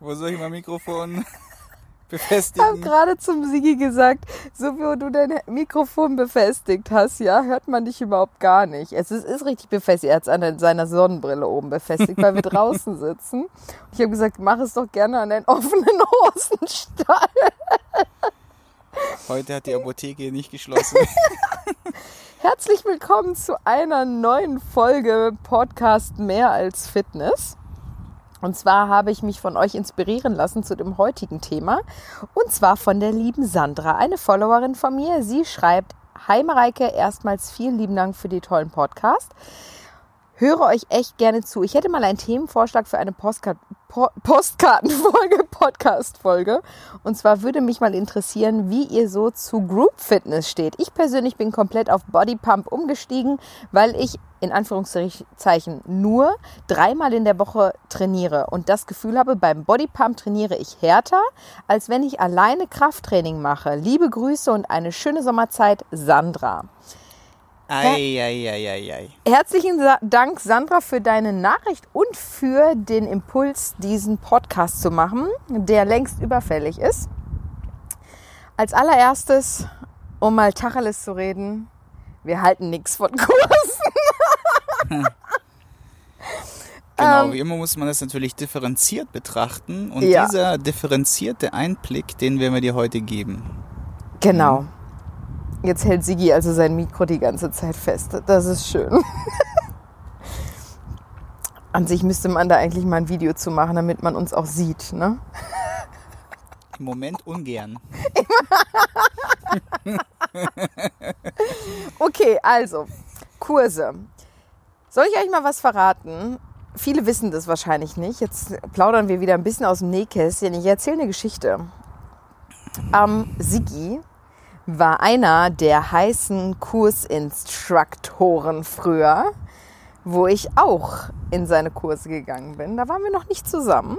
Wo soll ich mein Mikrofon Ich habe befestigen? gerade zum Sigi gesagt, so wie du dein Mikrofon befestigt hast, ja, hört man dich überhaupt gar nicht. Es ist, ist richtig befestigt. Er hat es an seiner Sonnenbrille oben befestigt, weil wir draußen sitzen. Und ich habe gesagt, mach es doch gerne an deinen offenen Hosenstall. Heute hat die Apotheke nicht geschlossen. Herzlich willkommen zu einer neuen Folge Podcast Mehr als Fitness. Und zwar habe ich mich von euch inspirieren lassen zu dem heutigen Thema. Und zwar von der lieben Sandra, eine Followerin von mir. Sie schreibt, Hi Mareike, erstmals vielen lieben Dank für die tollen Podcast. Höre euch echt gerne zu. Ich hätte mal einen Themenvorschlag für eine Postka po Postkartenfolge, Podcast-Folge. Und zwar würde mich mal interessieren, wie ihr so zu Group Fitness steht. Ich persönlich bin komplett auf Body Pump umgestiegen, weil ich in Anführungszeichen nur dreimal in der Woche trainiere und das Gefühl habe, beim Body Pump trainiere ich härter, als wenn ich alleine Krafttraining mache. Liebe Grüße und eine schöne Sommerzeit, Sandra. Eieieiei. Herzlichen Sa- Dank, Sandra, für deine Nachricht und für den Impuls, diesen Podcast zu machen, der längst überfällig ist. Als allererstes, um mal Tacheles zu reden, wir halten nichts von Kursen. Genau, Ähm, wie immer muss man das natürlich differenziert betrachten. Und Ja. dieser differenzierte Einblick, den werden wir dir heute geben. Genau. Jetzt hält Sigi also sein Mikro die ganze Zeit fest. Das ist schön. An sich müsste man da eigentlich mal ein Video zu machen, damit man uns auch sieht. Ne? Im Moment ungern. Okay, also Kurse. Soll ich euch mal was verraten? Viele wissen das wahrscheinlich nicht. Jetzt plaudern wir wieder ein bisschen aus dem Nähkästchen. Ich erzähle eine Geschichte. Ähm, Sigi war einer der heißen Kursinstruktoren früher, wo ich auch in seine Kurse gegangen bin. Da waren wir noch nicht zusammen.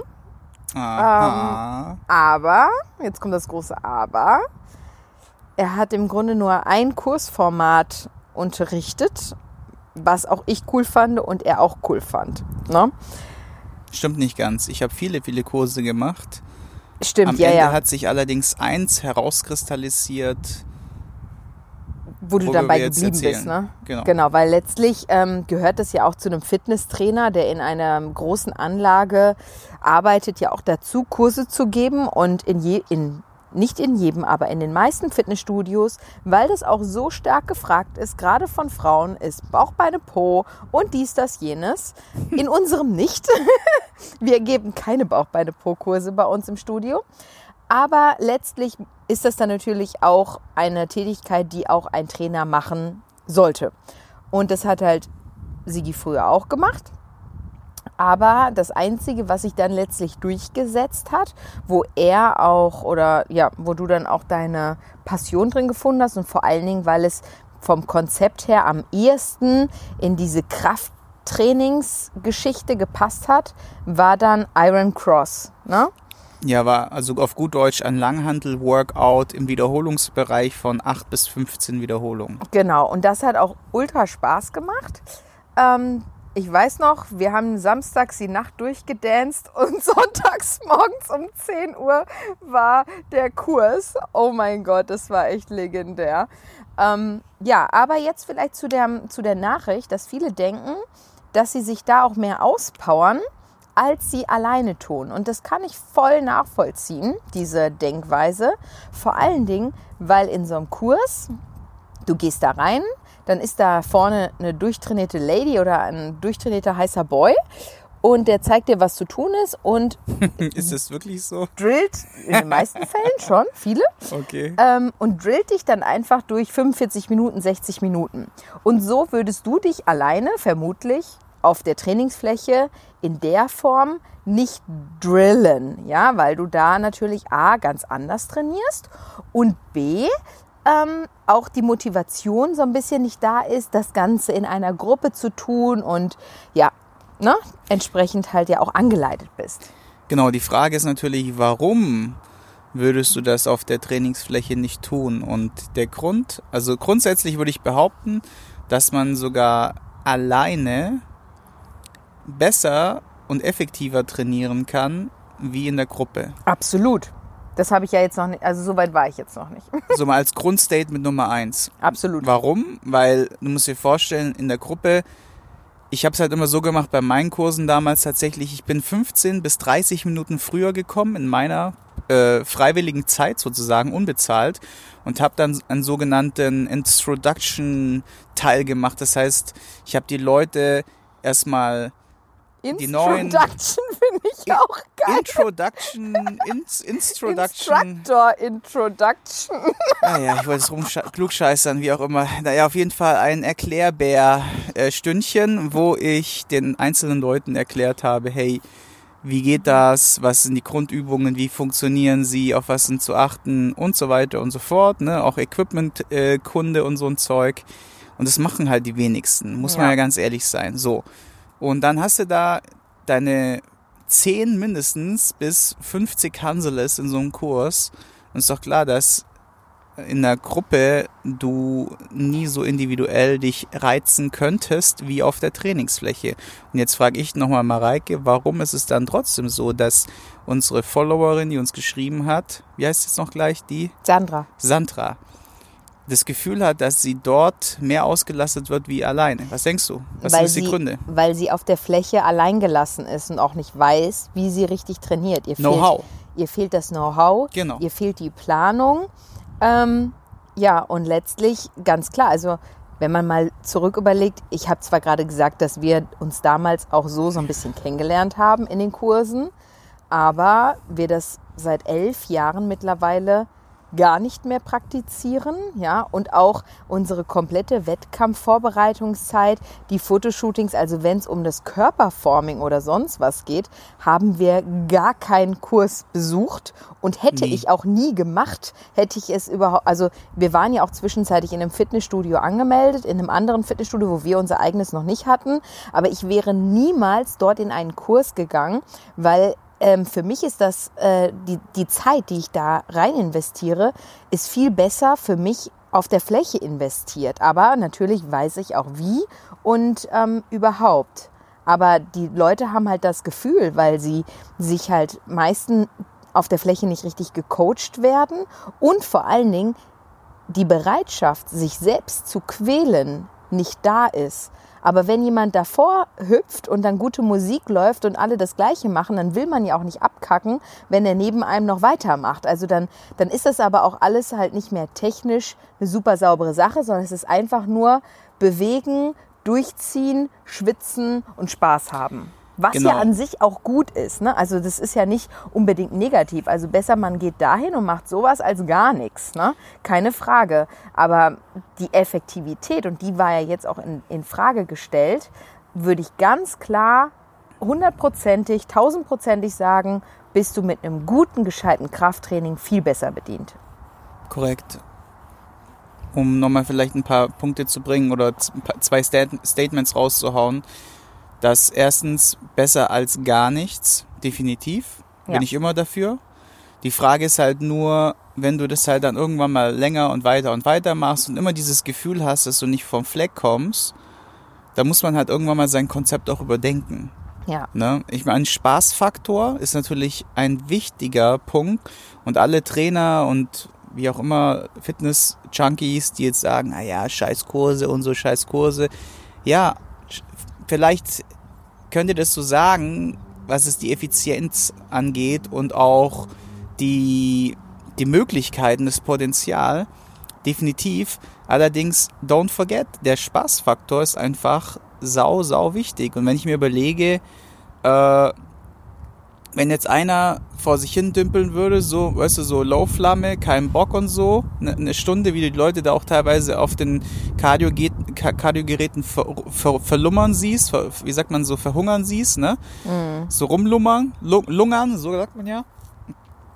Aha. Aber, jetzt kommt das große Aber, er hat im Grunde nur ein Kursformat unterrichtet, was auch ich cool fand und er auch cool fand. Ne? Stimmt nicht ganz. Ich habe viele, viele Kurse gemacht. Stimmt, Am ja, Ende ja. hat sich allerdings eins herauskristallisiert. wo du dabei geblieben bist. erzählen. Ne? Genau. Genau, weil letztlich ähm, gehört das ja auch zu einem Fitnesstrainer, der in einer großen Anlage arbeitet, ja auch dazu, Kurse zu geben und in je, in nicht in jedem, aber in den meisten Fitnessstudios, weil das auch so stark gefragt ist, gerade von Frauen, ist Bauch, Beine, Po und dies, das, jenes. In unserem nicht. Wir geben keine Bauch, Beine, Po-Kurse bei uns im Studio. Aber letztlich ist das dann natürlich auch eine Tätigkeit, die auch ein Trainer machen sollte. Und das hat halt Sigi früher auch gemacht. Aber das Einzige, was sich dann letztlich durchgesetzt hat, wo er auch oder ja, wo du dann auch deine Passion drin gefunden hast und vor allen Dingen, weil es vom Konzept her am ehesten in diese Krafttrainingsgeschichte gepasst hat, war dann Iron Cross. Ne? Ja, war also auf gut Deutsch ein Langhantel-Workout im Wiederholungsbereich von 8 bis 15 Wiederholungen. Genau, und das hat auch ultra Spaß gemacht. Ähm, ich weiß noch, wir haben samstags die Nacht durchgedanced und sonntags morgens um 10 Uhr war der Kurs. Oh mein Gott, das war echt legendär. Ähm, ja, aber jetzt vielleicht zu der, zu der Nachricht, dass viele denken, dass sie sich da auch mehr auspowern, als sie alleine tun. Und das kann ich voll nachvollziehen, diese Denkweise. Vor allen Dingen, weil in so einem Kurs, du gehst da rein, dann ist da vorne eine durchtrainierte Lady oder ein durchtrainierter heißer Boy und der zeigt dir, was zu tun ist und Ist das wirklich so? drillt, in den meisten Fällen schon, viele, Okay. ähm, und drillt dich dann einfach durch 45 Minuten, 60 Minuten. Und so würdest du dich alleine vermutlich auf der Trainingsfläche in der Form nicht drillen, ja, weil du da natürlich A ganz anders trainierst und B ähm, auch die Motivation so ein bisschen nicht da ist, das Ganze in einer Gruppe zu tun und ja, ne, entsprechend halt ja auch angeleitet bist. Genau, die Frage ist natürlich, warum würdest du das auf der Trainingsfläche nicht tun? Und der Grund, also grundsätzlich würde ich behaupten, dass man sogar alleine besser und effektiver trainieren kann, wie in der Gruppe. Absolut. Das habe ich ja jetzt noch nicht, also so weit war ich jetzt noch nicht. So mal als Grundstatement Nummer eins. Absolut. Warum? Weil du musst dir vorstellen, in der Gruppe, ich habe es halt immer so gemacht bei meinen Kursen damals tatsächlich, ich bin 15 bis 30 Minuten früher gekommen in meiner äh, freiwilligen Zeit sozusagen, unbezahlt und habe dann einen sogenannten Introduction-Teil gemacht. Das heißt, ich habe die Leute erstmal Introduction finde ich auch geil. Introduction, ins, Introduction. Instructor Introduction. Naja, ich wollte es rumklugscheißern, wie auch immer. Naja, auf jeden Fall ein Erklärbär-Stündchen, wo ich den einzelnen Leuten erklärt habe, hey, wie geht das, was sind die Grundübungen, wie funktionieren sie, auf was sind zu achten und so weiter und so fort. Ne? Auch Equipment-Kunde äh, und so ein Zeug. Und das machen halt die wenigsten, muss ja. man ja ganz ehrlich sein. So. Und dann hast du da deine 10 mindestens bis 50 Hanseles in so einem Kurs. Und ist doch klar, dass in der Gruppe du nie so individuell dich reizen könntest wie auf der Trainingsfläche. Und jetzt frage ich nochmal Mareike, warum ist es dann trotzdem so, dass unsere Followerin, die uns geschrieben hat, wie heißt jetzt noch gleich die? Sandra. Sandra das Gefühl hat, dass sie dort mehr ausgelastet wird wie alleine. Was denkst du? Was weil sind die Gründe? Weil sie auf der Fläche allein gelassen ist und auch nicht weiß, wie sie richtig trainiert. Know-how. Ihr fehlt das Know-how. Genau. Ihr fehlt die Planung. Ähm, ja, und letztlich ganz klar, also wenn man mal zurück überlegt, ich habe zwar gerade gesagt, dass wir uns damals auch so so ein bisschen kennengelernt haben in den Kursen, aber wir das seit elf Jahren mittlerweile gar nicht mehr praktizieren, ja, und auch unsere komplette Wettkampfvorbereitungszeit, die Fotoshootings, also wenn es um das Körperforming oder sonst was geht, haben wir gar keinen Kurs besucht und hätte nie. ich auch nie gemacht, hätte ich es überhaupt, also wir waren ja auch zwischenzeitlich in einem Fitnessstudio angemeldet, in einem anderen Fitnessstudio, wo wir unser eigenes noch nicht hatten, aber ich wäre niemals dort in einen Kurs gegangen, weil ähm, für mich ist das, äh, die, die Zeit, die ich da rein investiere, ist viel besser für mich auf der Fläche investiert. Aber natürlich weiß ich auch wie und ähm, überhaupt. Aber die Leute haben halt das Gefühl, weil sie sich halt meistens auf der Fläche nicht richtig gecoacht werden und vor allen Dingen die Bereitschaft, sich selbst zu quälen, nicht da ist. Aber wenn jemand davor hüpft und dann gute Musik läuft und alle das Gleiche machen, dann will man ja auch nicht abkacken, wenn er neben einem noch weitermacht. Also dann, dann ist das aber auch alles halt nicht mehr technisch eine super saubere Sache, sondern es ist einfach nur bewegen, durchziehen, schwitzen und Spaß haben. Was genau. ja an sich auch gut ist. Ne? Also das ist ja nicht unbedingt negativ. Also besser man geht dahin und macht sowas als gar nichts. Ne? Keine Frage. Aber die Effektivität, und die war ja jetzt auch in, in Frage gestellt, würde ich ganz klar hundertprozentig, tausendprozentig sagen, bist du mit einem guten, gescheiten Krafttraining viel besser bedient. Korrekt. Um nochmal vielleicht ein paar Punkte zu bringen oder zwei Statements rauszuhauen das erstens besser als gar nichts, definitiv. Bin ja. ich immer dafür. Die Frage ist halt nur, wenn du das halt dann irgendwann mal länger und weiter und weiter machst und immer dieses Gefühl hast, dass du nicht vom Fleck kommst, da muss man halt irgendwann mal sein Konzept auch überdenken. Ja. Ne? Ich meine, Spaßfaktor ist natürlich ein wichtiger Punkt und alle Trainer und wie auch immer Fitness-Junkies, die jetzt sagen, ah ja, scheiß Kurse und so scheiß Kurse. Ja, vielleicht könnt ihr das so sagen, was es die Effizienz angeht und auch die, die Möglichkeiten, das Potenzial. Definitiv. Allerdings, don't forget, der Spaßfaktor ist einfach sau, sau wichtig. Und wenn ich mir überlege, äh, wenn jetzt einer vor sich hin dümpeln würde, so, weißt du, so Low-Flamme, kein Bock und so, eine ne Stunde, wie die Leute da auch teilweise auf den Kardiogeräten ver, ver, verlummern siehst, ver, wie sagt man so, verhungern siehst, ne? Mhm. So rumlummern, lungern, so sagt man ja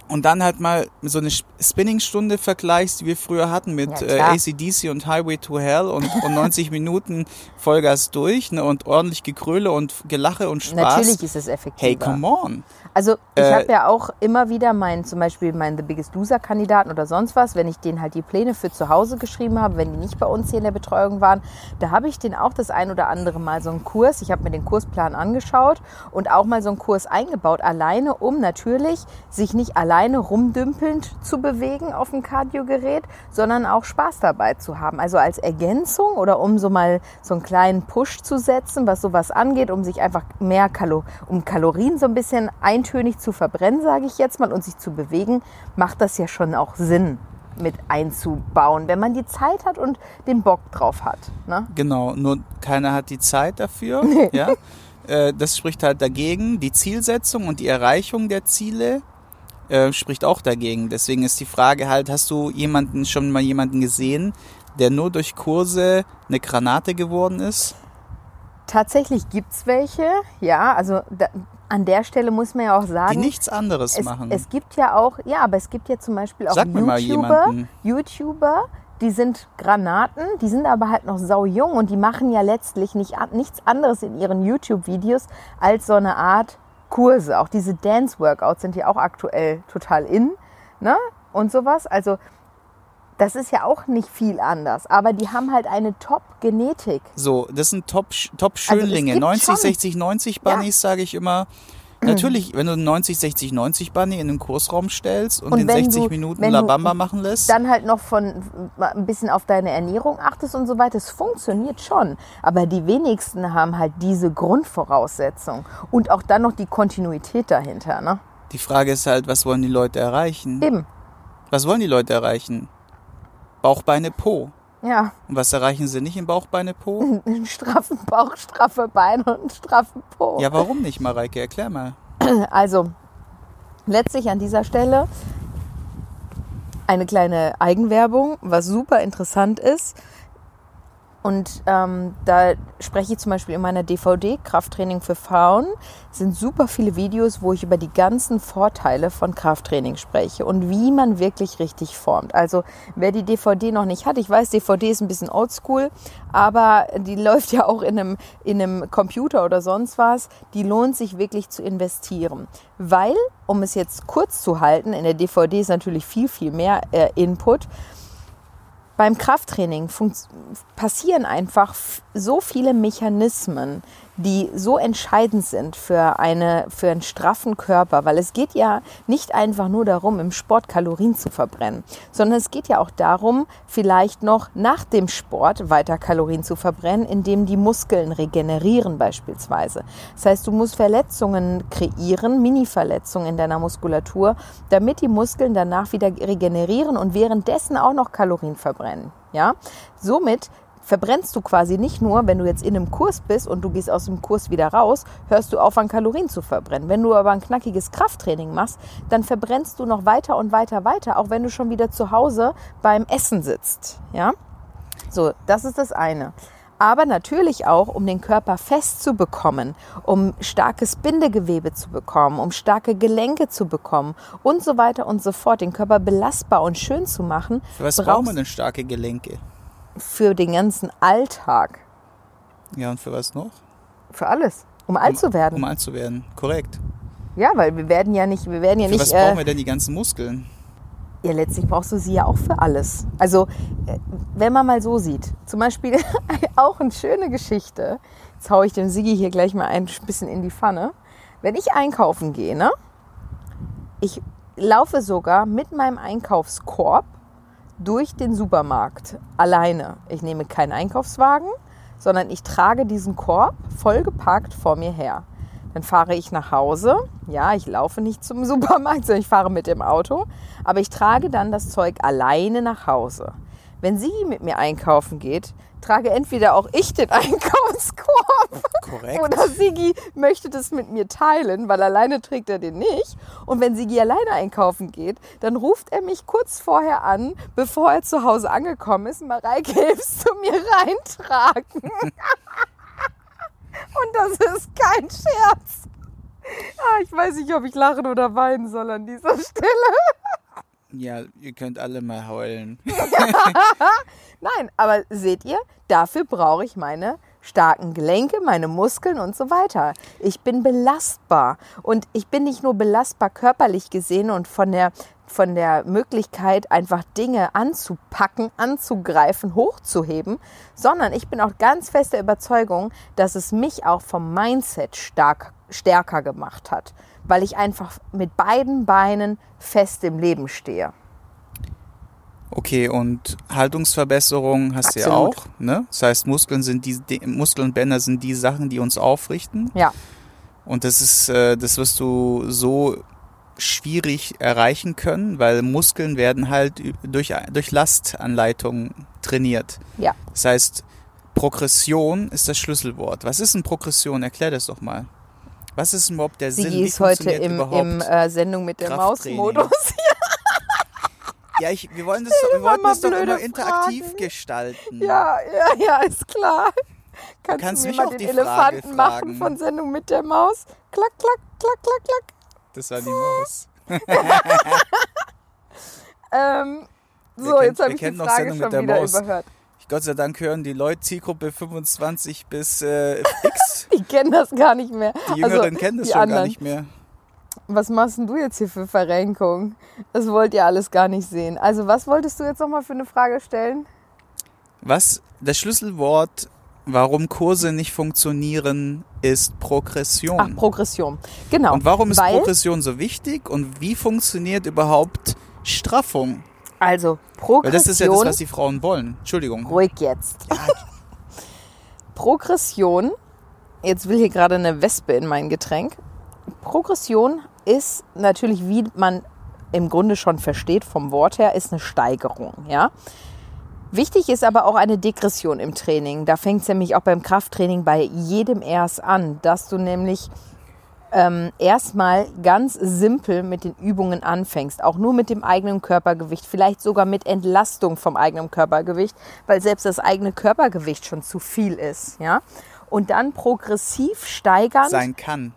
und dann halt mal so eine Spinning-Stunde vergleichst, die wir früher hatten mit ja, äh, ACDC und Highway to Hell und, und 90 Minuten Vollgas durch ne, und ordentlich Gekröle und Gelache und Spaß. Natürlich ist es effektiv. Hey, come on. Also ich Äh, habe ja auch immer wieder meinen, zum Beispiel meinen The Biggest Loser Kandidaten oder sonst was, wenn ich denen halt die Pläne für zu Hause geschrieben habe, wenn die nicht bei uns hier in der Betreuung waren, da habe ich denen auch das ein oder andere Mal so einen Kurs, ich habe mir den Kursplan angeschaut und auch mal so einen Kurs eingebaut, alleine um natürlich sich nicht alleine rumdümpelnd zu bewegen auf dem Kardiogerät, sondern auch Spaß dabei zu haben. Also als Ergänzung oder um so mal so einen kleinen Push zu setzen, was sowas angeht, um sich einfach mehr Kalo um Kalorien so ein bisschen eintönig zu verbrennen, sage ich jetzt mal, und sich zu bewegen, macht das ja schon auch Sinn mit einzubauen, wenn man die Zeit hat und den Bock drauf hat. Ne? Genau, nur keiner hat die Zeit dafür. Ja? Äh, das spricht halt dagegen. Die Zielsetzung und die Erreichung der Ziele äh, spricht auch dagegen. Deswegen ist die Frage halt, hast du jemanden schon mal jemanden gesehen, der nur durch Kurse eine Granate geworden ist? Tatsächlich gibt's welche, ja, also da, an der Stelle muss man ja auch sagen, Die nichts anderes es, machen. es gibt ja auch, ja, aber es gibt ja zum Beispiel auch Sag YouTuber, jemanden. YouTuber, die sind Granaten, die sind aber halt noch sau jung und die machen ja letztlich nicht, nichts anderes in ihren YouTube-Videos als so eine Art Kurse. Auch diese Dance-Workouts sind ja auch aktuell total in, ne? Und sowas. Also das ist ja auch nicht viel anders, aber die haben halt eine Top-Genetik. So, das sind Top- Top-Schönlinge. Also es gibt 90, schon- 60, 90 Bunnies, sage ich immer. Natürlich, wenn du einen 90, 60, 90 Bunny in den Kursraum stellst und, Und wenn 60 du- Minuten La Bamba machen lässt, dann halt noch von ein bisschen auf deine Ernährung achtest und so weiter. Es funktioniert schon. Aber die wenigsten haben halt diese Grundvoraussetzung. Und auch dann noch die Kontinuität dahinter. Ne? die Frage ist halt, was wollen die Leute erreichen? Eben. Was wollen die Leute erreichen? Bauch, Beine, Po. Ja, Und was erreichen sie nicht im Bauch, Beine, Po? einen straffen Bauch, straffe Beine und einen straffen Po. Ja, warum nicht, Mareike? Erklär mal. Also, letztlich an dieser Stelle eine kleine Eigenwerbung, was super interessant ist. Und ähm, da spreche ich zum Beispiel in meiner DVD Krafttraining für Frauen. Sind super viele Videos, wo ich über die ganzen Vorteile von Krafttraining spreche und wie man wirklich richtig formt. Also wer die DVD noch nicht hat, ich weiß, DVD ist ein bisschen oldschool, aber die läuft ja auch in einem, in einem Computer oder sonst was. Die lohnt sich wirklich zu investieren. Weil, um es jetzt kurz zu halten, in der DVD ist natürlich viel, viel mehr äh, Input beim Krafttraining passieren einfach so viele Mechanismen, die so entscheidend sind für, eine, für einen straffen Körper, weil es geht ja nicht einfach nur darum, im Sport Kalorien zu verbrennen, sondern es geht ja auch darum, vielleicht noch nach dem Sport weiter Kalorien zu verbrennen, indem die Muskeln regenerieren beispielsweise. Das heißt, du musst Verletzungen kreieren, Mini-Verletzungen in deiner Muskulatur, damit die Muskeln danach wieder regenerieren und währenddessen auch noch Kalorien verbrennen. Ja? Somit verbrennst du quasi nicht nur, wenn du jetzt in einem Kurs bist und du gehst aus dem Kurs wieder raus, hörst du auf an Kalorien zu verbrennen. Wenn du aber ein knackiges Krafttraining machst, dann verbrennst du noch weiter und weiter, weiter, auch wenn du schon wieder zu Hause beim Essen sitzt. Ja? So, das ist das eine. Aber natürlich auch, um den Körper fest zu bekommen, um starkes Bindegewebe zu bekommen, um starke Gelenke zu bekommen und so weiter und so fort, den Körper belastbar und schön zu machen, Für was brauchen wir denn starke Gelenke? Für den ganzen Alltag. Ja, und für was noch? Für alles. Um alt zu werden. Um alt zu werden. Korrekt. ja, weil wir werden ja nicht, wir werden ja Für nicht. was brauchen Äh, wir denn die ganzen Muskeln? ja, letztlich brauchst du sie ja auch für alles. Also, äh, wenn man mal so sieht, zum Beispiel auch eine schöne Geschichte. Jetzt haue ich dem Sigi hier gleich mal ein bisschen in die Pfanne. Wenn ich einkaufen gehe, ne? Ich laufe sogar mit meinem Einkaufskorb durch den Supermarkt alleine. Ich nehme keinen Einkaufswagen, sondern ich trage diesen Korb vollgepackt vor mir her. Dann fahre ich nach Hause. Ja, ich laufe nicht zum Supermarkt, sondern ich fahre mit dem Auto. Aber ich trage dann das Zeug alleine nach Hause. Wenn sie mit mir einkaufen geht, trage entweder auch ich den Einkaufskorb Korrekt. oder Sigi möchte das mit mir teilen, weil alleine trägt er den nicht. Und wenn Sigi alleine einkaufen geht, dann ruft er mich kurz vorher an, bevor er zu Hause angekommen ist. Mareike, hilfst du mir reintragen? Und das ist kein Scherz. Ah, ich weiß nicht, ob ich lachen oder weinen soll an dieser Stelle. Ja, ihr könnt alle mal heulen. Nein, aber seht ihr, dafür brauche ich meine starken Gelenke, meine Muskeln und so weiter. Ich bin belastbar und ich bin nicht nur belastbar körperlich gesehen und von der von der Möglichkeit, einfach Dinge anzupacken, anzugreifen, hochzuheben, sondern ich bin auch ganz fest der Überzeugung, dass es mich auch vom Mindset stark, stärker gemacht hat, weil ich einfach mit beiden Beinen fest im Leben stehe. Okay, und Haltungsverbesserung hast du ja auch. Ne? Das heißt, Muskeln sind die, die Muskeln und Bänder sind die Sachen, die uns aufrichten. Ja, Und das ist, äh, das wirst du so schwierig erreichen können, weil Muskeln werden halt durch, durch Lastanleitung trainiert. ja. Das heißt, Progression ist das Schlüsselwort. Was ist denn Progression? Erklär das doch mal. Was ist überhaupt der Sinn? Sigi Wie ist heute im, im äh, Sendung mit der Krafttraining? Maus-Modus. ja, ich, wir wollen das, doch, wir wollten das doch immer interaktiv Fragen. gestalten. Ja, ja, ja, ist klar. Kannst kannst du mir mich mal auch den die Frage Elefanten machen fragen. von Sendung mit der Maus? Klack, klack, klack, klack, klack. Das war die Maus. Ähm, so, kennt- jetzt habe ich die Frage schon der wieder Maus? überhört. Gott sei Dank hören die Leute Zielgruppe 25 bis äh, X. Die kennen das gar nicht mehr. Die Jüngeren kennen das schon anderen. gar nicht mehr. Was machst denn du jetzt hier für Verrenkung? Das wollt ihr alles gar nicht sehen. Also, was wolltest du jetzt nochmal für eine Frage stellen? Was das Schlüsselwort, warum Kurse nicht funktionieren, ist Progression. Ach, Progression. Genau. und warum ist weil, Progression so wichtig und wie funktioniert überhaupt Straffung? Also, Weil Progression. das ist ja das, was die Frauen wollen. Entschuldigung. Ruhig jetzt. Progression. Jetzt will hier gerade eine Wespe in mein Getränk. Progression ist natürlich, wie man im Grunde schon versteht vom Wort her, ist eine Steigerung. Ja? Wichtig ist aber auch eine Degression im Training. Da fängt es nämlich auch beim Krafttraining bei jedem erst an, dass du nämlich ähm, erstmal ganz simpel mit den Übungen anfängst, auch nur mit dem eigenen Körpergewicht, vielleicht sogar mit Entlastung vom eigenen Körpergewicht, weil selbst das eigene Körpergewicht schon zu viel ist, ja. Und dann progressiv steigern Sein kann.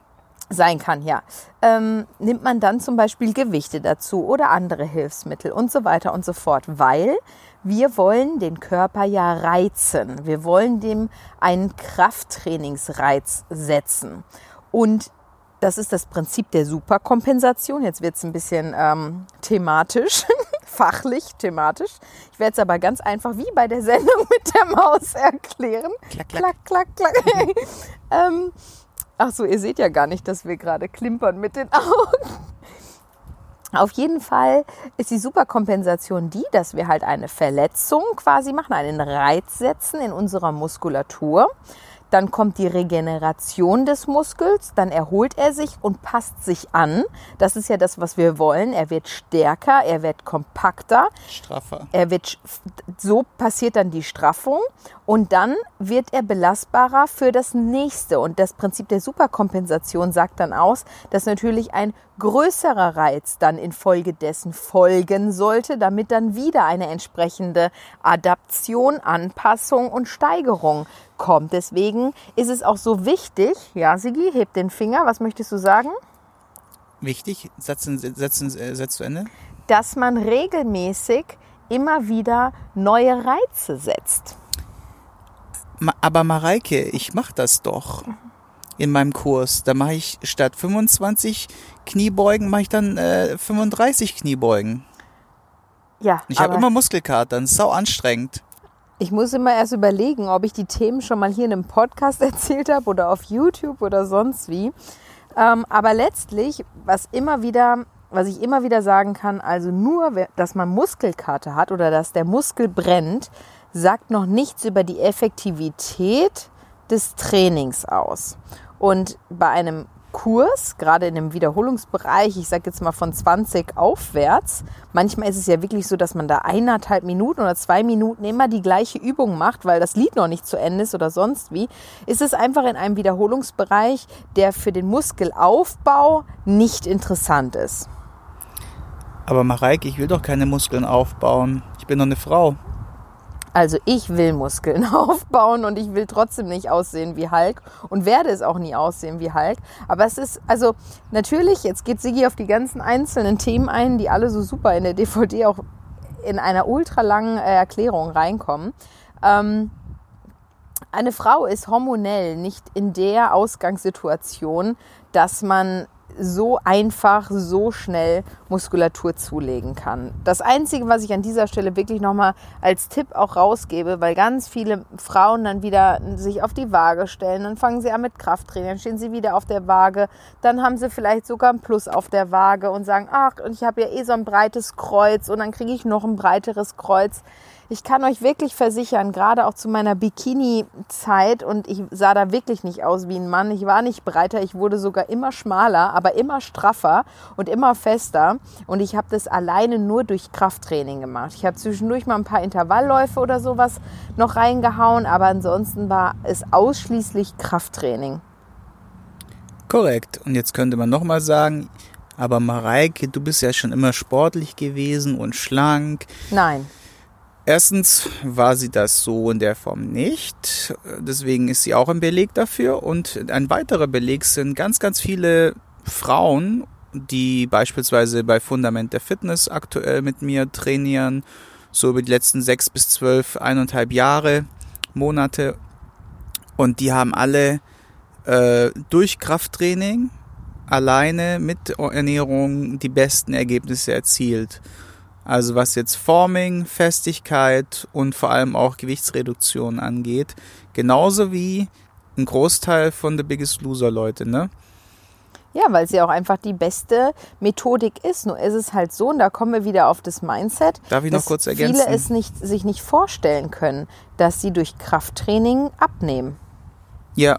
sein kann, ja. Ähm, nimmt man dann zum Beispiel Gewichte dazu oder andere Hilfsmittel und so weiter und so fort, weil wir wollen den Körper ja reizen. Wir wollen dem einen Krafttrainingsreiz setzen. Und das ist das Prinzip der Superkompensation. Jetzt wird es ein bisschen ähm, thematisch, fachlich thematisch. Ich werde es aber ganz einfach wie bei der Sendung mit der Maus erklären. Klack, klack. klack, klack. klack. ähm, Ach so, ihr seht ja gar nicht, dass wir gerade klimpern mit den Augen. Auf jeden Fall ist die Superkompensation die, dass wir halt eine Verletzung quasi machen, einen Reiz setzen in unserer Muskulatur. Dann kommt die Regeneration des Muskels, dann erholt er sich und passt sich an. Das ist ja das, was wir wollen. Er wird stärker, er wird kompakter. Straffer. Er wird, so passiert dann die Straffung und dann wird er belastbarer für das nächste. Und das Prinzip der Superkompensation sagt dann aus, dass natürlich ein größerer Reiz dann infolgedessen folgen sollte, damit dann wieder eine entsprechende Adaption, Anpassung und Steigerung kommt. Deswegen ist es auch so wichtig, ja, Sigi, heb den Finger, was möchtest du sagen? Wichtig, setzen, setzen, äh, Setz zu Ende. Dass man regelmäßig immer wieder neue Reize setzt. Aber Mareike, ich mache das doch in meinem Kurs. Da mache ich statt 25 Kniebeugen, mache ich dann äh, 35 Kniebeugen. Ja, Ich habe immer Muskelkatern, sau anstrengend. Ich muss immer erst überlegen, ob ich die Themen schon mal hier in einem Podcast erzählt habe oder auf YouTube oder sonst wie. Ähm, aber letztlich, was immer wieder, was ich immer wieder sagen kann, also nur, dass man Muskelkater hat oder dass der Muskel brennt, sagt noch nichts über die Effektivität des Trainings aus. Und bei einem Kurs, gerade in dem Wiederholungsbereich, ich sage jetzt mal von 20 aufwärts, manchmal ist es ja wirklich so, dass man da eineinhalb Minuten oder zwei Minuten immer die gleiche Übung macht, weil das Lied noch nicht zu Ende ist oder sonst wie, ist es einfach in einem Wiederholungsbereich, der für den Muskelaufbau nicht interessant ist. Aber Mareike, ich will doch keine Muskeln aufbauen. Ich bin doch eine Frau. Also ich will Muskeln aufbauen und ich will trotzdem nicht aussehen wie Hulk und werde es auch nie aussehen wie Hulk. Aber es ist, also natürlich, jetzt geht Sigi auf die ganzen einzelnen Themen ein, die alle so super in der DVD auch in einer ultralangen äh, Erklärung reinkommen. Ähm, Eine Frau ist hormonell nicht in der Ausgangssituation, dass man so einfach, so schnell Muskulatur zulegen kann. Das Einzige, was ich an dieser Stelle wirklich nochmal als Tipp auch rausgebe, weil ganz viele Frauen dann wieder sich auf die Waage stellen, dann fangen sie an mit Krafttraining, dann stehen sie wieder auf der Waage, dann haben sie vielleicht sogar ein Plus auf der Waage und sagen, ach, und ich habe ja eh so ein breites Kreuz und dann kriege ich noch ein breiteres Kreuz ich kann euch wirklich versichern, gerade auch zu meiner Bikini-Zeit, und ich sah da wirklich nicht aus wie ein Mann. Ich war nicht breiter, ich wurde sogar immer schmaler, aber immer straffer und immer fester. Und ich habe das alleine nur durch Krafttraining gemacht. Ich habe zwischendurch mal ein paar Intervallläufe oder sowas noch reingehauen, aber ansonsten war es ausschließlich Krafttraining. Korrekt. Und jetzt könnte man nochmal sagen, aber Mareike, du bist ja schon immer sportlich gewesen und schlank. Nein. Erstens war sie das so in der Form nicht. Deswegen ist sie auch ein Beleg dafür. Und ein weiterer Beleg sind ganz, ganz viele Frauen, die beispielsweise bei Fundament der Fitness aktuell mit mir trainieren, so über die letzten sechs bis zwölf, eineinhalb Jahre, Monate. Und die haben alle äh, durch Krafttraining alleine mit Ernährung die besten Ergebnisse erzielt. Also was jetzt Forming, Festigkeit und vor allem auch Gewichtsreduktion angeht. Genauso wie ein Großteil von The Biggest Loser Leute, ne? Ja, weil sie auch einfach die beste Methodik ist. Nur ist es halt so, und da kommen wir wieder auf das Mindset, Darf ich noch kurz ergänzen? viele es nicht, sich nicht vorstellen können, dass sie durch Krafttraining abnehmen. Ja.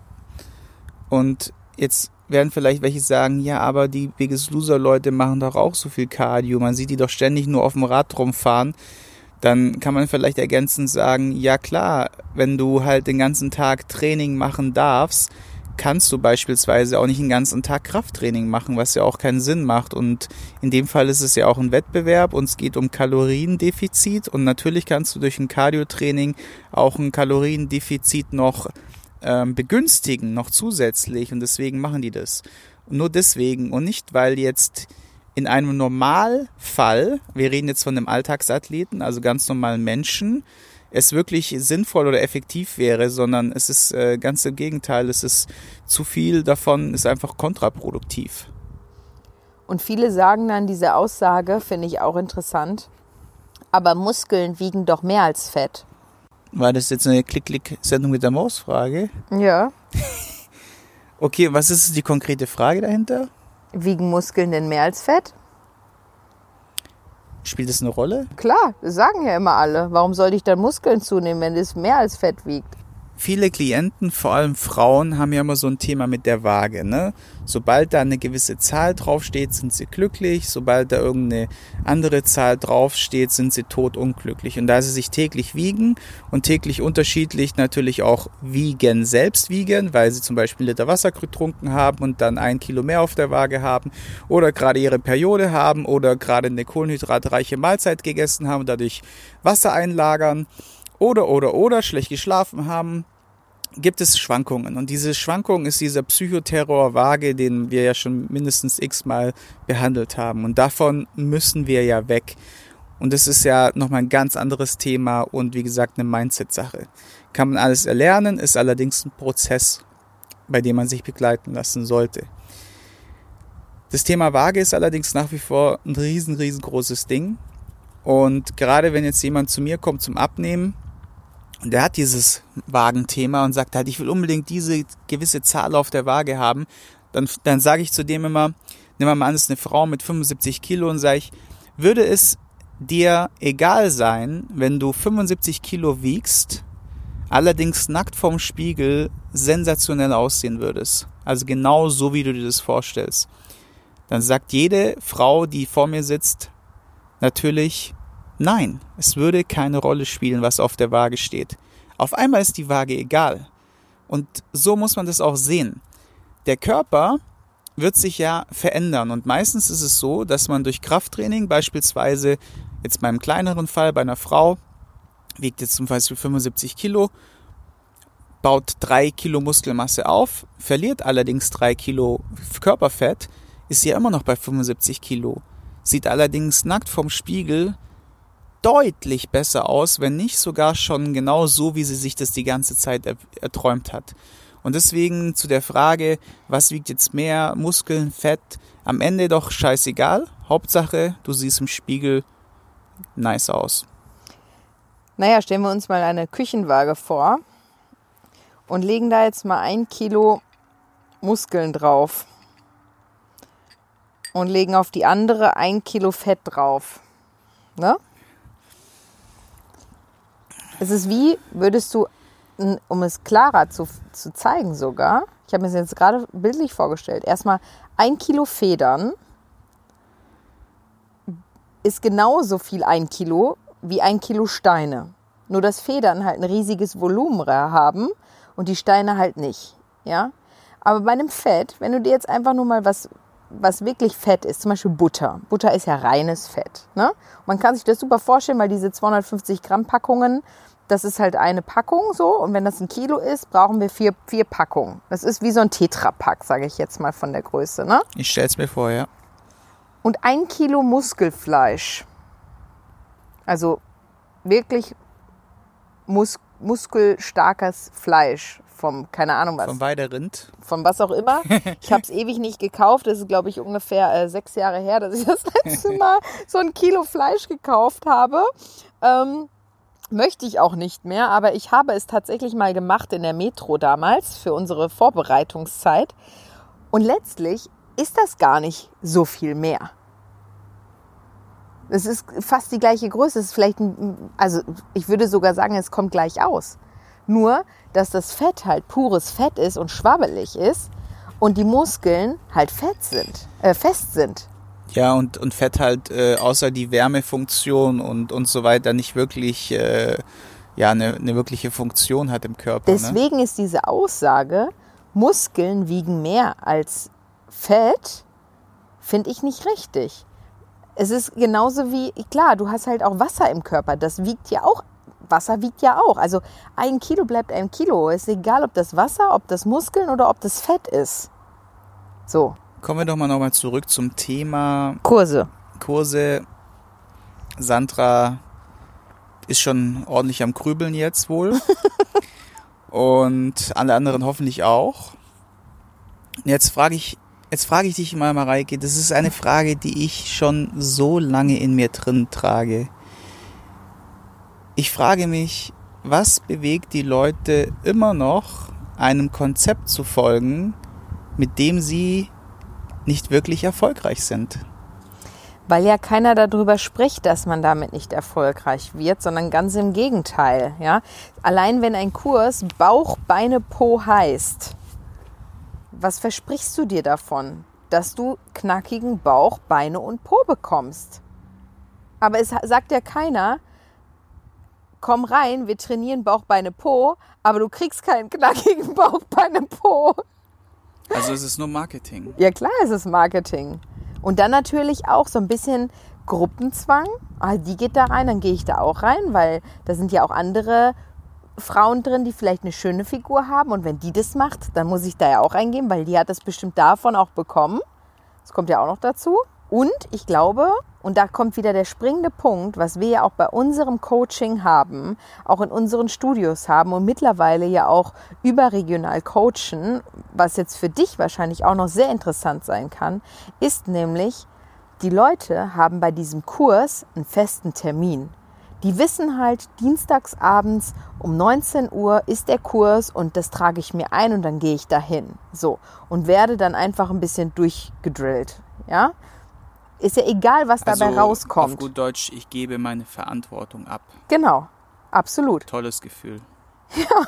Und jetzt werden vielleicht welche sagen, ja, aber die Biggest Loser Leute machen doch auch so viel Cardio. Man sieht die doch ständig nur auf dem Rad rumfahren. Dann kann man vielleicht ergänzend sagen, ja klar, wenn du halt den ganzen Tag Training machen darfst, kannst du beispielsweise auch nicht den ganzen Tag Krafttraining machen, was ja auch keinen Sinn macht. Und in dem Fall ist es ja auch ein Wettbewerb und es geht um Kaloriendefizit. Und natürlich kannst du durch ein Cardio-Training auch ein Kaloriendefizit noch ähm, begünstigen noch zusätzlich und deswegen machen die das. Und nur deswegen und nicht, weil jetzt in einem Normalfall, wir reden jetzt von einem Alltagsathleten, also ganz normalen Menschen, es wirklich sinnvoll oder effektiv wäre, sondern es ist äh, ganz im Gegenteil, es ist zu viel davon, ist einfach kontraproduktiv. Und viele sagen dann diese Aussage, finde ich auch interessant, aber Muskeln wiegen doch mehr als Fett. War das jetzt eine Klick-Klick-Sendung mit der Mausfrage? Ja. okay, was ist die konkrete Frage dahinter? Wiegen Muskeln denn mehr als Fett? Spielt das eine Rolle? Klar, das sagen ja immer alle. Warum sollte ich dann Muskeln zunehmen, wenn es mehr als Fett wiegt? Viele Klienten, vor allem Frauen, haben ja immer so ein Thema mit der Waage. Ne? Sobald da eine gewisse Zahl draufsteht, sind sie glücklich. Sobald da irgendeine andere Zahl draufsteht, sind sie tot unglücklich. Und da sie sich täglich wiegen und täglich unterschiedlich natürlich auch wiegen, selbst wiegen, weil sie zum Beispiel Liter Wasser getrunken haben und dann ein Kilo mehr auf der Waage haben oder gerade ihre Periode haben oder gerade eine kohlenhydratreiche Mahlzeit gegessen haben und dadurch Wasser einlagern oder, oder, oder schlecht geschlafen haben, gibt es Schwankungen. Und diese Schwankung ist dieser Psychoterror vage, den wir ja schon mindestens x-mal behandelt haben. Und davon müssen wir ja weg. Und das ist ja nochmal ein ganz anderes Thema und wie gesagt eine Mindset-Sache. Kann man alles erlernen, ist allerdings ein Prozess, bei dem man sich begleiten lassen sollte. Das Thema Waage ist allerdings nach wie vor ein riesen, riesengroßes Ding. Und gerade wenn jetzt jemand zu mir kommt zum Abnehmen, und der hat dieses Wagenthema und sagt halt, ich will unbedingt diese gewisse Zahl auf der Waage haben. Dann, dann sage ich zu dem immer, nimm mal an, das ist eine Frau mit 75 Kilo und sage ich, würde es dir egal sein, wenn du 75 Kilo wiegst, allerdings nackt vorm Spiegel sensationell aussehen würdest. Also genau so, wie du dir das vorstellst. Dann sagt jede Frau, die vor mir sitzt, natürlich, Nein, es würde keine Rolle spielen, was auf der Waage steht. Auf einmal ist die Waage egal. Und so muss man das auch sehen. Der Körper wird sich ja verändern und meistens ist es so, dass man durch Krafttraining beispielsweise jetzt beim kleineren Fall bei einer Frau wiegt jetzt zum Beispiel 75 Kilo, baut drei Kilo Muskelmasse auf, verliert allerdings drei Kilo Körperfett, ist ja immer noch bei 75 Kilo, sieht allerdings nackt vom Spiegel deutlich besser aus, wenn nicht sogar schon genau so, wie sie sich das die ganze Zeit er erträumt hat. Und deswegen zu der Frage, was wiegt jetzt mehr, Muskeln, Fett, am Ende doch scheißegal. Hauptsache, du siehst im Spiegel nice aus. Naja, stellen wir uns mal eine Küchenwaage vor und legen da jetzt mal ein Kilo Muskeln drauf und legen auf die andere ein Kilo Fett drauf. Ne? Es ist wie, würdest du, um es klarer zu, zu zeigen sogar, ich habe mir das jetzt gerade bildlich vorgestellt, erstmal ein Kilo Federn ist genauso viel ein Kilo wie ein Kilo Steine. Nur dass Federn halt ein riesiges Volumen haben und die Steine halt nicht. Ja? Aber bei einem Fett, wenn du dir jetzt einfach nur mal was was wirklich Fett ist, zum Beispiel Butter. Butter ist ja reines Fett. Ne? Man kann sich das super vorstellen, weil diese 250 Gramm Packungen, das ist halt eine Packung so. Und wenn das ein Kilo ist, brauchen wir vier, vier Packungen. Das ist wie so ein Tetrapack, sage ich jetzt mal von der Größe. Ne? Ich stell's mir vor, ja. Und ein Kilo Muskelfleisch. Also wirklich mus muskelstarkes Fleisch vom, keine Ahnung was. Vom Weiderind. Von was auch immer. Ich habe es ewig nicht gekauft. Das ist, glaube ich, ungefähr äh, sechs Jahre her, dass ich das letzte Mal so ein Kilo Fleisch gekauft habe. Ähm, möchte ich auch nicht mehr, aber ich habe es tatsächlich mal gemacht in der Metro damals für unsere Vorbereitungszeit. Und letztlich ist das gar nicht so viel mehr. Es ist fast die gleiche Größe. Es ist vielleicht, ein, also ich würde sogar sagen, es kommt gleich aus. Nur, dass das Fett halt pures Fett ist und schwabbelig ist und die Muskeln halt fett sind, äh, fest sind. Ja, und, und Fett halt äh, außer die Wärmefunktion und, und so weiter nicht wirklich äh, ja, eine, eine wirkliche Funktion hat im Körper. Ne? Deswegen ne? ist diese Aussage, Muskeln wiegen mehr als Fett, finde ich nicht richtig. Es ist genauso wie, klar, du hast halt auch Wasser im Körper, das wiegt ja auch Wasser wiegt ja auch. Also ein Kilo bleibt ein Kilo. Es ist egal, ob das Wasser, ob das Muskeln oder ob das Fett ist. So. Kommen wir doch mal nochmal zurück zum Thema Kurse. Kurse. Sandra ist schon ordentlich am Krübeln jetzt wohl. Und alle anderen hoffentlich auch. Jetzt frage ich, jetzt frage ich dich mal, Mareike, das ist eine Frage, die ich schon so lange in mir drin trage. Ich frage mich, was bewegt die Leute immer noch, einem Konzept zu folgen, mit dem sie nicht wirklich erfolgreich sind? Weil ja keiner darüber spricht, dass man damit nicht erfolgreich wird, sondern ganz im Gegenteil. Ja? Allein wenn ein Kurs Bauch, Beine, Po heißt, was versprichst du dir davon? Dass du knackigen Bauch, Beine und Po bekommst. Aber es sagt ja keiner, komm rein, wir trainieren Bauch, Beine, Po, aber du kriegst keinen knackigen Bauch, Beine, Po. Also es ist nur Marketing. Ja klar, es ist Marketing. Und dann natürlich auch so ein bisschen Gruppenzwang. Ah, die geht da rein, dann gehe ich da auch rein, weil da sind ja auch andere Frauen drin, die vielleicht eine schöne Figur haben. Und wenn die das macht, dann muss ich da ja auch reingehen, weil die hat das bestimmt davon auch bekommen. Das kommt ja auch noch dazu. Und ich glaube, und da kommt wieder der springende Punkt, was wir ja auch bei unserem Coaching haben, auch in unseren Studios haben und mittlerweile ja auch überregional coachen, was jetzt für dich wahrscheinlich auch noch sehr interessant sein kann, ist nämlich, die Leute haben bei diesem Kurs einen festen Termin. Die wissen halt, dienstags abends um 19 Uhr ist der Kurs und das trage ich mir ein und dann gehe ich dahin. So. Und werde dann einfach ein bisschen durchgedrillt. Ja? Ist ja egal, was dabei also, rauskommt. Auf gut Deutsch, ich gebe meine Verantwortung ab. Genau, absolut. Tolles Gefühl. Ja,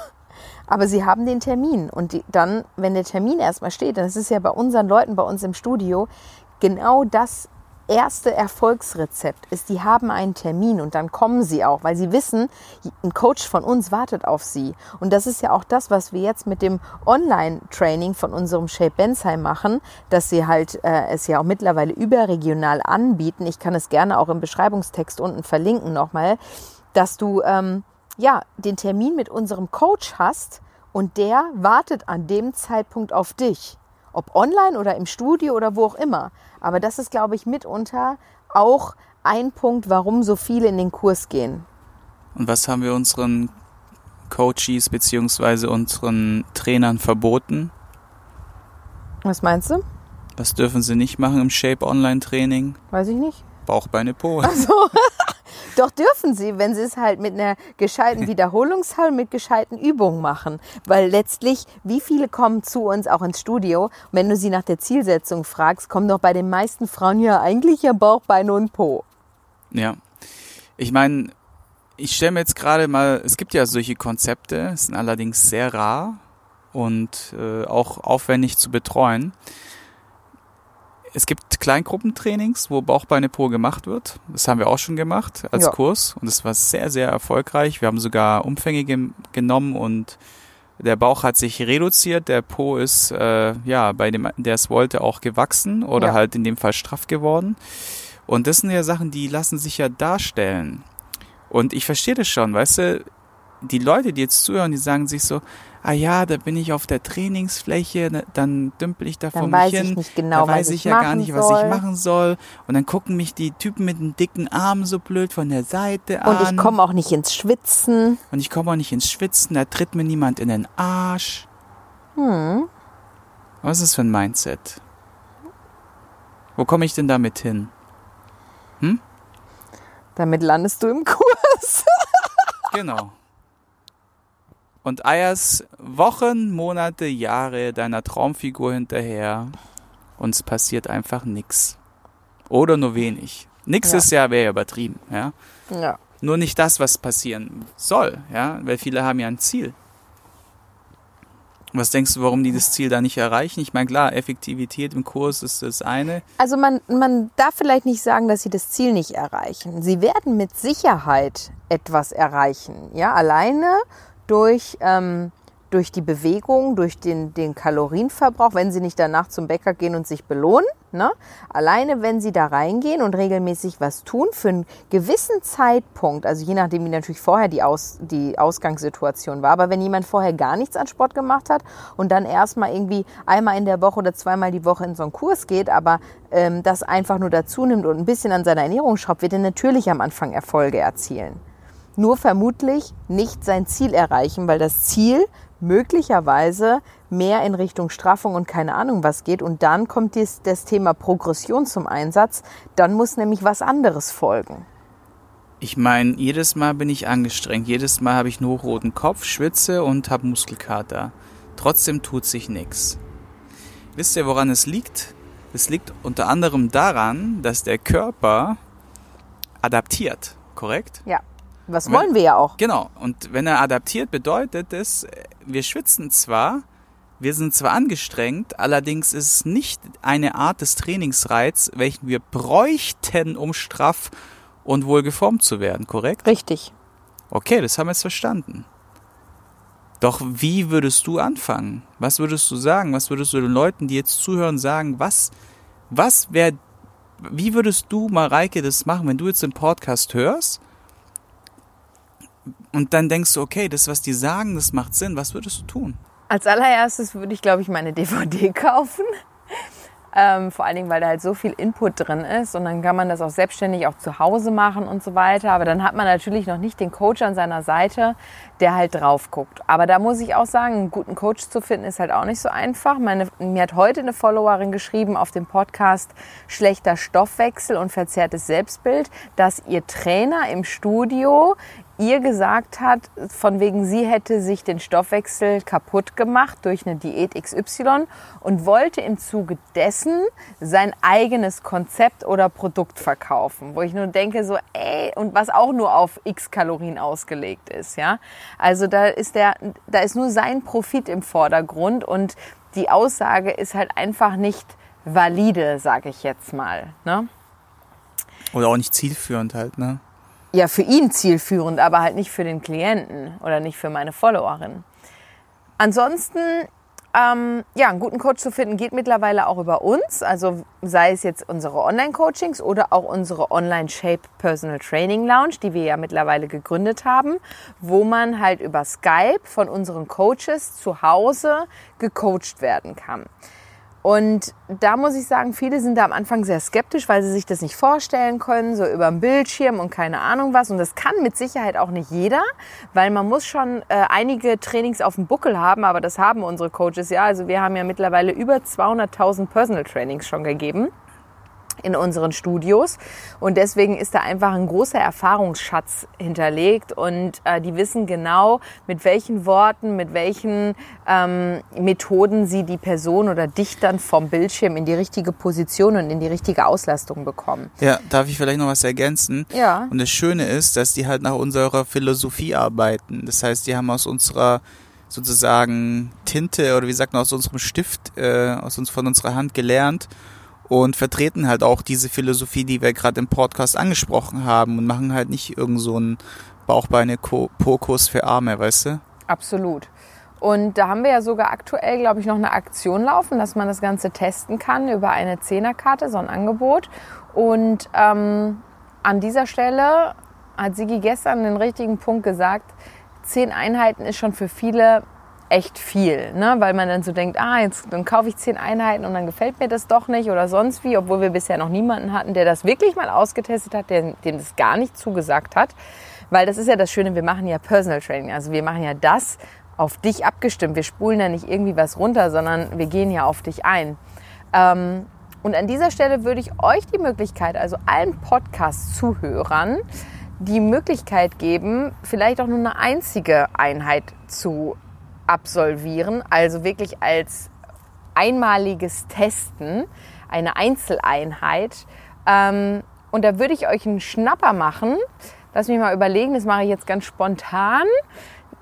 aber sie haben den Termin und die, dann, wenn der Termin erstmal steht, dann ist es ja bei unseren Leuten bei uns im Studio genau das erste Erfolgsrezept ist, die haben einen Termin und dann kommen sie auch, weil sie wissen, ein Coach von uns wartet auf sie. Und das ist ja auch das, was wir jetzt mit dem Online-Training von unserem Shape Bensheim machen, dass sie halt äh, es ja auch mittlerweile überregional anbieten. Ich kann es gerne auch im Beschreibungstext unten verlinken nochmal, dass du ähm, ja den Termin mit unserem Coach hast und der wartet an dem Zeitpunkt auf dich ob online oder im Studio oder wo auch immer. Aber das ist, glaube ich, mitunter auch ein Punkt, warum so viele in den Kurs gehen. Und was haben wir unseren Coaches beziehungsweise unseren Trainern verboten? Was meinst du? Was dürfen sie nicht machen im Shape Online Training? Weiß ich nicht. Bauch, Beine, Po. Doch dürfen sie, wenn sie es halt mit einer gescheiten Wiederholungszahl, mit gescheiten Übungen machen. Weil letztlich, wie viele kommen zu uns auch ins Studio? Und wenn du sie nach der Zielsetzung fragst, kommen doch bei den meisten Frauen ja eigentlich ja Bauch, Beine und Po. Ja. Ich meine, ich stelle mir jetzt gerade mal, es gibt ja solche Konzepte, sind allerdings sehr rar und äh, auch aufwendig zu betreuen. Es gibt Kleingruppentrainings, wo Bauchbeine Po gemacht wird. Das haben wir auch schon gemacht als Ja. Kurs und es war sehr, sehr erfolgreich. Wir haben sogar Umfänge gem- genommen und der Bauch hat sich reduziert, der Po ist äh, ja bei dem, der es wollte, auch gewachsen oder Ja. halt in dem Fall straff geworden. Und das sind ja Sachen, die lassen sich ja darstellen. Und ich verstehe das schon, weißt du, die Leute, die jetzt zuhören, die sagen sich so, ah ja, da bin ich auf der Trainingsfläche, ne, dann dümpel ich da vor Dann mich weiß hin. ich nicht genau, da weiß was ich ich ja gar nicht, was soll. ich machen soll. Und dann gucken mich die Typen mit den dicken Armen so blöd von der Seite an. Und ich komme auch nicht ins Schwitzen. Und ich komme auch nicht ins Schwitzen, da tritt mir niemand in den Arsch. Hm. Was ist das für ein Mindset? Wo komme ich denn damit hin? Damit landest du im Kurs. Genau. Und eierst Wochen, Monate, Jahre deiner Traumfigur hinterher und es passiert einfach nichts. Oder nur wenig. Nix Ja. ist ja, wäre ja übertrieben, ja. Ja. Nur nicht das, was passieren soll, ja, weil viele haben ja ein Ziel. Was denkst du, warum die das Ziel da nicht erreichen? Ich meine, klar, Effektivität im Kurs ist das eine. Also man, man darf vielleicht nicht sagen, dass sie das Ziel nicht erreichen. Sie werden mit Sicherheit etwas erreichen. Ja, alleine durch, ähm, durch die Bewegung, durch den, den Kalorienverbrauch, wenn sie nicht danach zum Bäcker gehen und sich belohnen. Ne? Alleine, wenn sie da reingehen und regelmäßig was tun, für einen gewissen Zeitpunkt, also je nachdem, wie natürlich vorher die, Aus, die Ausgangssituation war, aber wenn jemand vorher gar nichts an Sport gemacht hat und dann erstmal irgendwie einmal in der Woche oder zweimal die Woche in so einen Kurs geht, aber ähm, das einfach nur dazu nimmt und ein bisschen an seiner Ernährung schraubt, wird er natürlich am Anfang Erfolge erzielen. Nur vermutlich nicht sein Ziel erreichen, weil das Ziel möglicherweise mehr in Richtung Straffung und keine Ahnung was geht. Und dann kommt dies, das Thema Progression zum Einsatz. Dann muss nämlich was anderes folgen. Ich meine, jedes Mal bin ich angestrengt, jedes Mal habe ich einen hochroten Kopf, schwitze und habe Muskelkater. Trotzdem tut sich nichts. Wisst ihr, woran es liegt? Es liegt unter anderem daran, dass der Körper adaptiert, korrekt? Ja. Was Wenn- wollen wir ja auch. Genau. Und wenn er adaptiert, bedeutet es, wir schwitzen zwar, wir sind zwar angestrengt, allerdings ist es nicht eine Art des Trainingsreiz, welchen wir bräuchten, um straff und wohl geformt zu werden, korrekt? Richtig. Okay, das haben wir jetzt verstanden. Doch wie würdest du anfangen? Was würdest du sagen? Was würdest du den Leuten, die jetzt zuhören, sagen? Was, was wäre, wie würdest du, Mareike, das machen, wenn du jetzt den Podcast hörst und dann denkst du, okay, das, was die sagen, das macht Sinn. Was würdest du tun? Als allererstes würde ich, glaube ich, meine DVD kaufen. Ähm, vor allen Dingen, weil da halt so viel Input drin ist und dann kann man das auch selbstständig auch zu Hause machen und so weiter. Aber dann hat man natürlich noch nicht den Coach an seiner Seite, der halt drauf guckt. Aber da muss ich auch sagen, einen guten Coach zu finden ist halt auch nicht so einfach. Meine, mir hat heute eine Followerin geschrieben auf dem Podcast schlechter Stoffwechsel und verzerrtes Selbstbild, dass ihr Trainer im Studio ihr gesagt hat, von wegen sie hätte sich den Stoffwechsel kaputt gemacht durch eine Diät XY und wollte im Zuge dessen sein eigenes Konzept oder Produkt verkaufen, wo ich nur denke so, ey, und was auch nur auf X Kalorien ausgelegt ist, ja? Also da ist der da ist nur sein Profit im Vordergrund und die Aussage ist halt einfach nicht valide, sage ich jetzt mal, ne? Oder auch nicht zielführend halt, ne? Ja, für ihn zielführend, aber halt nicht für den Klienten oder nicht für meine Followerin. Ansonsten, ähm, ja, einen guten Coach zu finden geht mittlerweile auch über uns. Also sei es jetzt unsere Online-Coachings oder auch unsere Online-Shape Personal Training Lounge, die wir ja mittlerweile gegründet haben, wo man halt über Skype von unseren Coaches zu Hause gecoacht werden kann. Und da muss ich sagen, viele sind da am Anfang sehr skeptisch, weil sie sich das nicht vorstellen können, so über dem Bildschirm und keine Ahnung was. Und das kann mit Sicherheit auch nicht jeder, weil man muss schon äh, einige Trainings auf dem Buckel haben, aber das haben unsere Coaches ja. Also wir haben ja mittlerweile über 200.000 Personal Trainings schon gegeben in unseren Studios. Und deswegen ist da einfach ein großer Erfahrungsschatz hinterlegt und äh, die wissen genau, mit welchen Worten, mit welchen ähm, Methoden sie die Person oder dich dann vom Bildschirm in die richtige Position und in die richtige Auslastung bekommen. Ja, darf ich vielleicht noch was ergänzen? Ja. Und das Schöne ist, dass die halt nach unserer Philosophie arbeiten. Das heißt, die haben aus unserer sozusagen Tinte oder wie sagt man aus unserem Stift, äh, aus uns von unserer Hand gelernt und vertreten halt auch diese Philosophie, die wir gerade im Podcast angesprochen haben und machen halt nicht irgend so einen Bauchbeine-Pokus für Arme, weißt du? Absolut. Und da haben wir ja sogar aktuell, glaube ich, noch eine Aktion laufen, dass man das Ganze testen kann über eine Zehnerkarte, so ein Angebot. Und ähm, an dieser Stelle hat Sigi gestern den richtigen Punkt gesagt, zehn Einheiten ist schon für viele echt viel, ne? weil man dann so denkt, ah, jetzt dann kaufe ich zehn Einheiten und dann gefällt mir das doch nicht oder sonst wie, obwohl wir bisher noch niemanden hatten, der das wirklich mal ausgetestet hat, der, dem das gar nicht zugesagt hat. Weil das ist ja das Schöne, wir machen ja Personal Training, also wir machen ja das auf dich abgestimmt. Wir spulen da nicht irgendwie was runter, sondern wir gehen ja auf dich ein. Ähm, und an dieser Stelle würde ich euch die Möglichkeit, also allen Podcast-Zuhörern, die Möglichkeit geben, vielleicht auch nur eine einzige Einheit zu absolvieren, also wirklich als einmaliges Testen, eine Einzeleinheit. Ähm, und da würde ich euch einen Schnapper machen. Lass mich mal überlegen, das mache ich jetzt ganz spontan.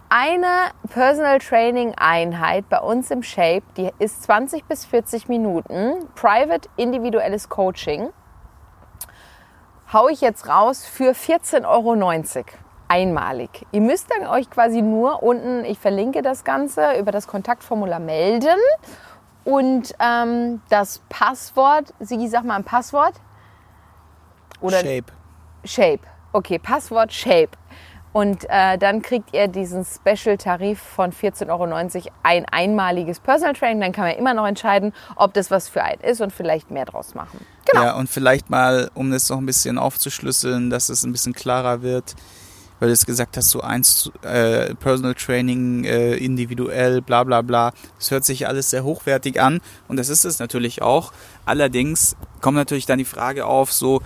Eine Personal Training Einheit bei uns im Shape, die ist 20 bis 40 Minuten, private individuelles Coaching, hau ich jetzt raus für 14,90 Euro einmalig. Ihr müsst dann euch quasi nur unten, ich verlinke das Ganze, über das Kontaktformular melden und ähm, das Passwort, Sigi, sag mal ein Passwort. Oder Shape. Shape. Okay, Passwort Shape. Und äh, dann kriegt ihr diesen Special-Tarif von 14,90 Euro ein einmaliges Personal Training. Dann kann man immer noch entscheiden, ob das was für einen ist und vielleicht mehr draus machen. Genau. Ja, und vielleicht mal, um das noch ein bisschen aufzuschlüsseln, dass es ein bisschen klarer wird weil du es gesagt hast, so eins äh, Personal Training, äh, individuell, bla bla bla. Das hört sich alles sehr hochwertig an und das ist es natürlich auch. Allerdings kommt natürlich dann die Frage auf, so,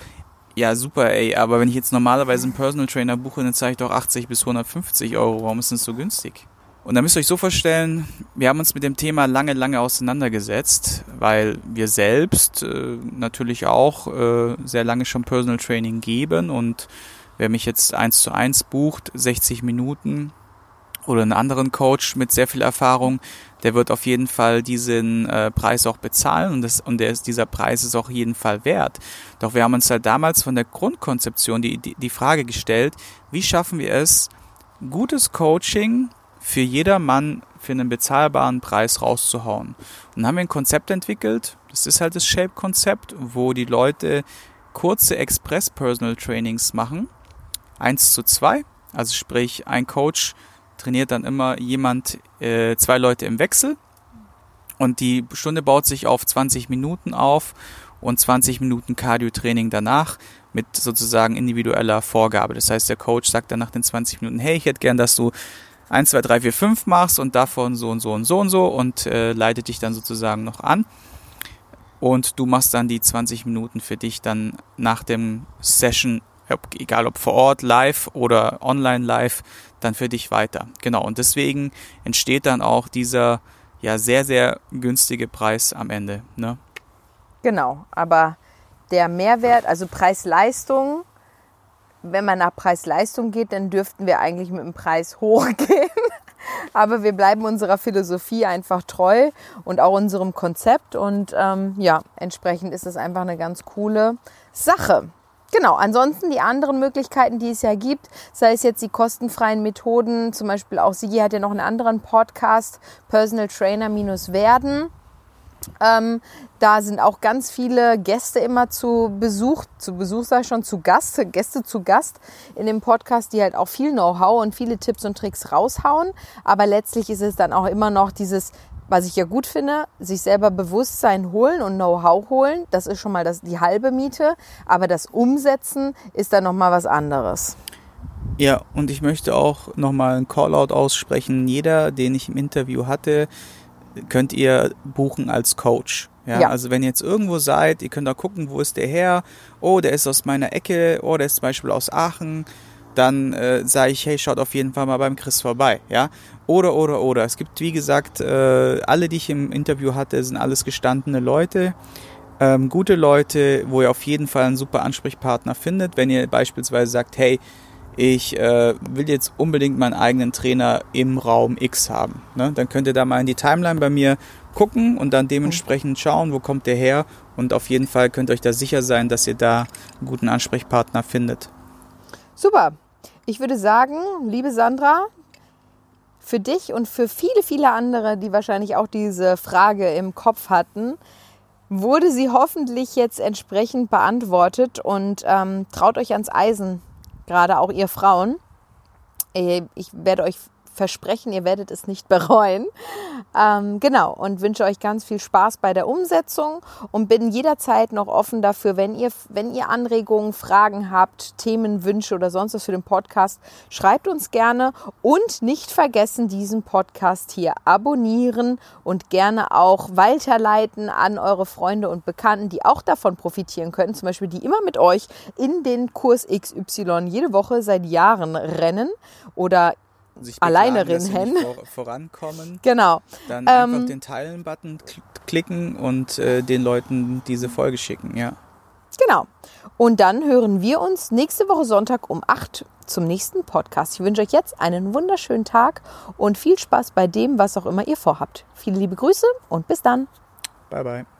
ja super ey, aber wenn ich jetzt normalerweise einen Personal Trainer buche, dann zahle ich doch 80 bis 150 Euro. Warum ist das so günstig? Und da müsst ihr euch so vorstellen, wir haben uns mit dem Thema lange, lange auseinandergesetzt, weil wir selbst äh, natürlich auch äh, sehr lange schon Personal Training geben und Wer mich jetzt eins zu eins bucht, 60 Minuten oder einen anderen Coach mit sehr viel Erfahrung, der wird auf jeden Fall diesen äh, Preis auch bezahlen und, das, und der ist, dieser Preis ist auch jeden Fall wert. Doch wir haben uns halt damals von der Grundkonzeption die, die, die Frage gestellt, wie schaffen wir es, gutes Coaching für jedermann für einen bezahlbaren Preis rauszuhauen. Und dann haben wir ein Konzept entwickelt, das ist halt das Shape-Konzept, wo die Leute kurze Express-Personal-Trainings machen 1 zu 2. Also sprich, ein Coach trainiert dann immer jemand, äh, zwei Leute im Wechsel. Und die Stunde baut sich auf 20 Minuten auf und 20 Minuten Cardio-Training danach mit sozusagen individueller Vorgabe. Das heißt, der Coach sagt dann nach den 20 Minuten, hey, ich hätte gern, dass du 1, 2, 3, 4, 5 machst und davon so und so und so und so und äh, leitet dich dann sozusagen noch an. Und du machst dann die 20 Minuten für dich dann nach dem Session egal ob vor Ort live oder online live, dann für dich weiter. Genau, und deswegen entsteht dann auch dieser ja sehr, sehr günstige Preis am Ende. Ne? Genau, aber der Mehrwert, also Preis-Leistung, wenn man nach Preis-Leistung geht, dann dürften wir eigentlich mit dem Preis hochgehen. Aber wir bleiben unserer Philosophie einfach treu und auch unserem Konzept. Und ähm, ja, entsprechend ist es einfach eine ganz coole Sache. Genau, ansonsten die anderen Möglichkeiten, die es ja gibt, sei es jetzt die kostenfreien Methoden, zum Beispiel auch Sigi hat ja noch einen anderen Podcast, Personal Trainer minus werden. Ähm, da sind auch ganz viele Gäste immer zu Besuch, zu Besuch sei schon, zu Gast, Gäste zu Gast in dem Podcast, die halt auch viel Know-how und viele Tipps und Tricks raushauen. Aber letztlich ist es dann auch immer noch dieses was ich ja gut finde, sich selber Bewusstsein holen und Know-how holen, das ist schon mal das, die halbe Miete, aber das Umsetzen ist dann nochmal was anderes. Ja, und ich möchte auch nochmal einen Callout aussprechen. Jeder, den ich im Interview hatte, könnt ihr buchen als Coach. Ja, ja, also wenn ihr jetzt irgendwo seid, ihr könnt auch gucken, wo ist der her? Oh, der ist aus meiner Ecke, oh, der ist zum Beispiel aus Aachen. Dann äh, sage ich, hey, schaut auf jeden Fall mal beim Chris vorbei, ja. Oder, oder, oder. Es gibt, wie gesagt, äh, alle, die ich im Interview hatte, sind alles gestandene Leute. Ähm, gute Leute, wo ihr auf jeden Fall einen super Ansprechpartner findet. Wenn ihr beispielsweise sagt, hey, ich äh, will jetzt unbedingt meinen eigenen Trainer im Raum X haben. Ne? Dann könnt ihr da mal in die Timeline bei mir gucken und dann dementsprechend schauen, wo kommt der her. Und auf jeden Fall könnt ihr euch da sicher sein, dass ihr da einen guten Ansprechpartner findet. Super. Ich würde sagen, liebe Sandra, für dich und für viele, viele andere, die wahrscheinlich auch diese Frage im Kopf hatten, wurde sie hoffentlich jetzt entsprechend beantwortet und ähm, traut euch ans Eisen gerade auch ihr Frauen. Äh, ich werde euch versprechen, ihr werdet es nicht bereuen. Ähm, genau, und wünsche euch ganz viel Spaß bei der Umsetzung und bin jederzeit noch offen dafür, wenn ihr, wenn ihr Anregungen, Fragen habt, Themen, Wünsche oder sonst was für den Podcast, schreibt uns gerne und nicht vergessen, diesen Podcast hier abonnieren und gerne auch weiterleiten an eure Freunde und Bekannten, die auch davon profitieren können, zum Beispiel die immer mit euch in den Kurs XY jede Woche seit Jahren rennen oder sich alleine rennen. Vor, vorankommen. Genau. Dann ähm, einfach den Teilen-Button klicken und äh, den Leuten diese Folge schicken, ja. Genau. Und dann hören wir uns nächste Woche Sonntag um 8 zum nächsten Podcast. Ich wünsche euch jetzt einen wunderschönen Tag und viel Spaß bei dem, was auch immer ihr vorhabt. Viele liebe Grüße und bis dann. Bye, bye.